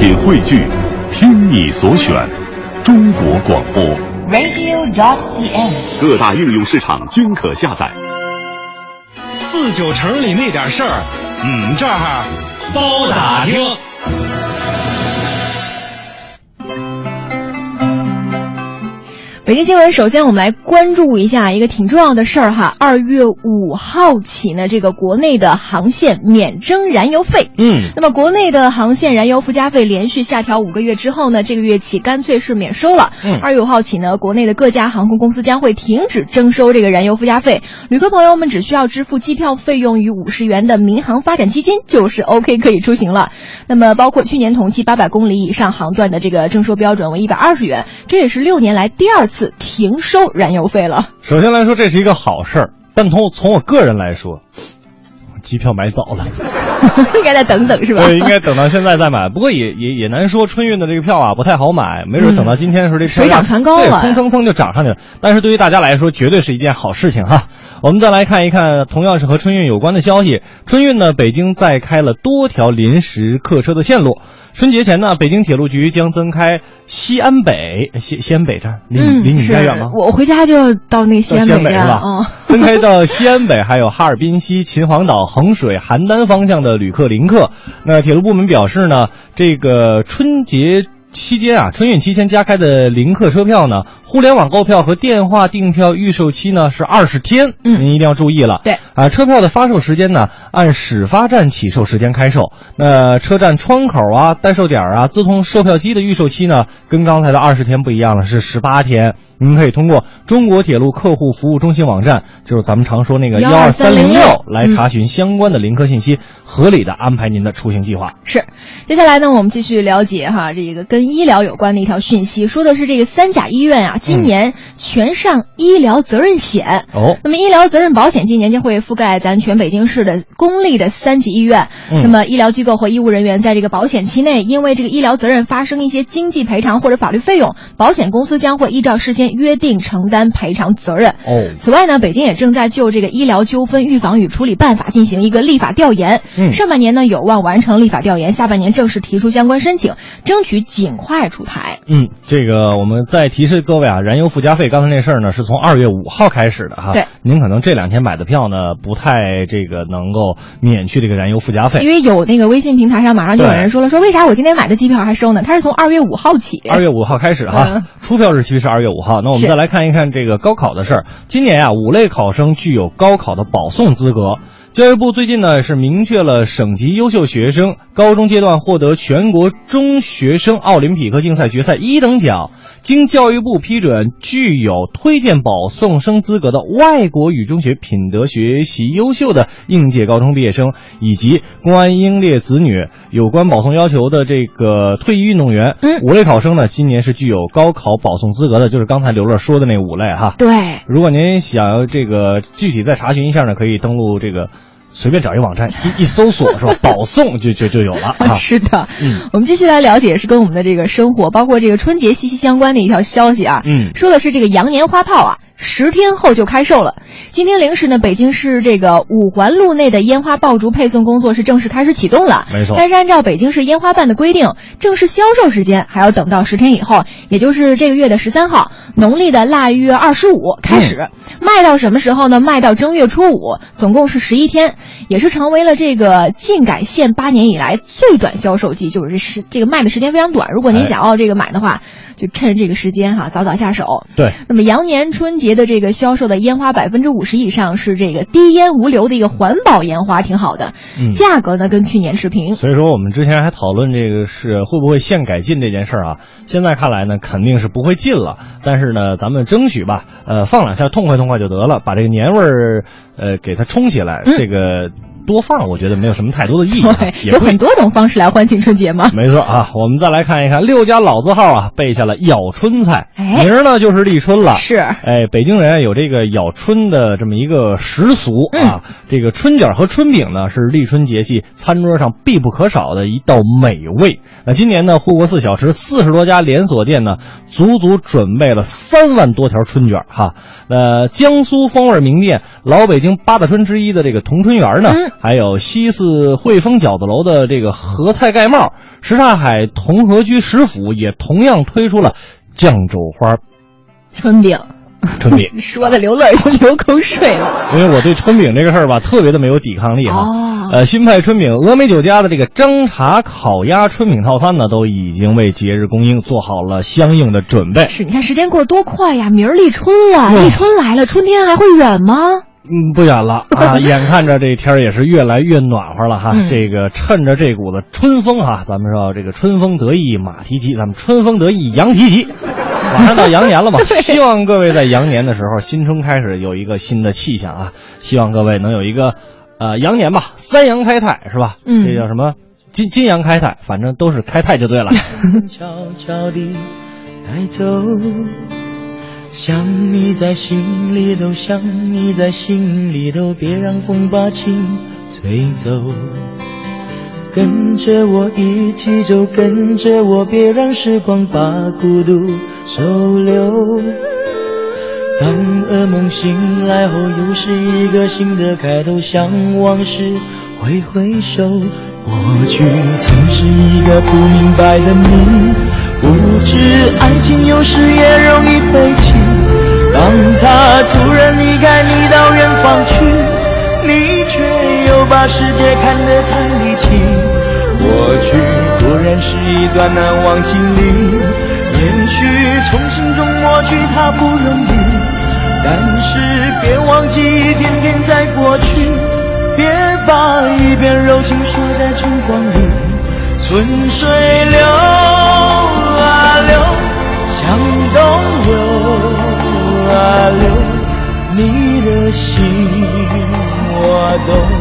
品汇聚，听你所选，中国广播。radio.cn。各大应用市场均可下载。四九城里那点事儿，嗯，这儿包打听。北京新闻，首先我们来关注一下一个挺重要的事儿哈。二月五号起呢，这个国内的航线免征燃油费。嗯，那么国内的航线燃油附加费连续下调五个月之后呢，这个月起干脆是免收了。嗯二月五号起呢，国内的各家航空公司将会停止征收这个燃油附加费，旅客朋友们只需要支付机票费用与五十元的民航发展基金，就是 OK 可以出行了。那么包括去年同期八百公里以上航段的这个征收标准为一百二十元，这也是六年来第二次停收燃油费了。首先来说，这是一个好事儿，但从从我个人来说，机票买早了，应该再等等是吧？对，应该等到现在再买。不过也也也难说，春运的这个票啊不太好买，没准等到今天的时候，这票水涨船高了对，蹭蹭蹭就涨上去了。但是对于大家来说，绝对是一件好事情哈。我们再来看一看，同样是和春运有关的消息。春运呢，北京再开了多条临时客车的线路。春节前呢，北京铁路局将增开西安北西西安北站，离离你们家远吗？我我回家就要到那西安到西安北站，是吧嗯。分开到西安北，还有哈尔滨西、秦皇岛、衡水、邯郸方向的旅客临客。那铁路部门表示呢，这个春节期间啊，春运期间加开的临客车票呢，互联网购票和电话订票预售期呢是二十天，嗯您一定要注意了。对啊，车票的发售时间呢，按始发站起售时间开售。那车站窗口啊、代售点啊、自动售票机的预售期呢，跟刚才的二十天不一样了，是十八天。您可以通过中国铁路客户服务中心网站，就是咱们常说那个幺二三零六12306来查询相关的临客信息，合理的安排您的出行计划。是，接下来呢，我们继续了解哈这个跟医疗有关的一条讯息，说的是这个三甲医院啊，今年全上医疗责任险。哦，那么医疗责任保险今年将会覆盖咱全北京市的公立的三级医院。嗯那么医疗机构和医务人员在这个保险期内，因为这个医疗责任发生一些经济赔偿或者法律费用，保险公司将会依照事先约定承担赔偿责任。哦，此外呢，北京也正在就这个医疗纠纷预防与处理办法进行一个立法调研。嗯上半年呢有望完成立法调研，下半年正式提出相关申请，争取尽快出台。嗯，这个我们再提示各位啊，燃油附加费刚才那事儿呢，是从二月五号开始的哈。对，您可能这两天买的票呢，不太这个能够免去这个燃油附加费因。为有那个微信平台上马上就有人说了，说为啥我今天买的机票还收呢？它是从二月五号起。二月五号开始哈嗯，出票日期是二月五号。那我们再来看一看这个高考的事儿。今年啊，五类考生具有高考的保送资格。教育部最近呢是明确了省级优秀学生高中阶段获得全国中学生奥林匹克竞赛决赛一等奖，经教育部批准，具有推荐保送生资格的外国语中学品德学习优秀的应届高中毕业生，以及公安英烈子女有关保送要求的这个退役运动员，嗯五类考生呢，今年是具有高考保送资格的，就是刚才刘乐说的那五类哈。对，如果您想要这个具体再查询一下呢，可以登录这个随便找一网站一一搜索是吧？保送就就就有了 啊。是的，嗯我们继续来了解，是跟我们的这个生活，包括这个春节息息相关的一条消息啊。嗯说的是这个羊年花炮啊，十天后就开售了。今天零时呢，北京市这个五环路内的烟花爆竹配送工作是正式开始启动了。没错但是按照北京市烟花办的规定，正式销售时间还要等到十天以后，也就是这个月的十三号，农历的腊月二十五开始。卖到什么时候呢？卖到正月初五，总共是十一天，也是成为了这个禁改限八年以来最短销售季，就是这时这个卖的时间非常短。如果您哎想要这个买的话，就趁这个时间哈，早早下手。对，那么羊年春节的这个销售的烟花百分之五十以上是这个低烟无硫的一个环保烟花，挺好的。嗯价格呢跟去年持平。所以说我们之前还讨论这个是会不会限改进这件事儿啊，现在看来呢肯定是不会禁了，但是呢咱们争取吧，呃放两下痛快痛快就得了，把这个年味儿呃给它冲起来，嗯这个多放我觉得没有什么太多的意义啊，对，有很多种方式来欢庆春节嘛。没错啊，我们再来看一看六家老字号啊，备下了咬春菜，哎名儿呢就是立春了。是哎，北京人有这个咬春的这么一个习俗啊。这个春卷和春饼呢是立春节气餐桌上必不可少的一道美味。那今年呢，护国寺小吃四十多家连锁店呢，足足准备了三万多条春卷哈。呃，江苏风味名店老北京八大春之一的这个同春园呢，嗯 还有西四汇丰饺子楼的这个合菜盖帽，什刹海同和居食府也同样推出了酱肘花春饼。春饼 说的刘乐就流口水了，因为我对春饼这个事儿吧，特别的没有抵抗力哈。哦，呃，新派春饼，峨眉酒家的这个蒸茶烤鸭春饼套餐呢，都已经为节日供应做好了相应的准备。是，你看时间过得多快呀，明儿立春了，立春来了，春天还会远吗？嗯，不远了啊！眼看着这天儿也是越来越暖和了哈。嗯这个趁着这股子春风哈，咱们说这个春风得意马蹄疾，咱们春风得意羊蹄疾。马上到羊年了嘛，希望各位在羊年的时候，新春开始有一个新的气象啊！希望各位能有一个，呃，羊年吧，三羊开泰是吧？嗯这叫什么？金金羊开泰，反正都是开泰就对了。悄悄地带走，想你在心里头，想你在心里头，别让风把情吹走。跟着我一起走，跟着我，别让时光把孤独收留。当噩梦醒来后，又是一个新的开头，向往事挥挥手。过去曾是一个不明白的谜，知爱情有时也容易悲情。当他突然离开你到远方去，你却又把世界看得太离奇。过去果然是一段难忘经历，也许从心中抹去它不容易，但是别忘记一天天在过去，别把一片柔情锁在春光里。春水流 I don't.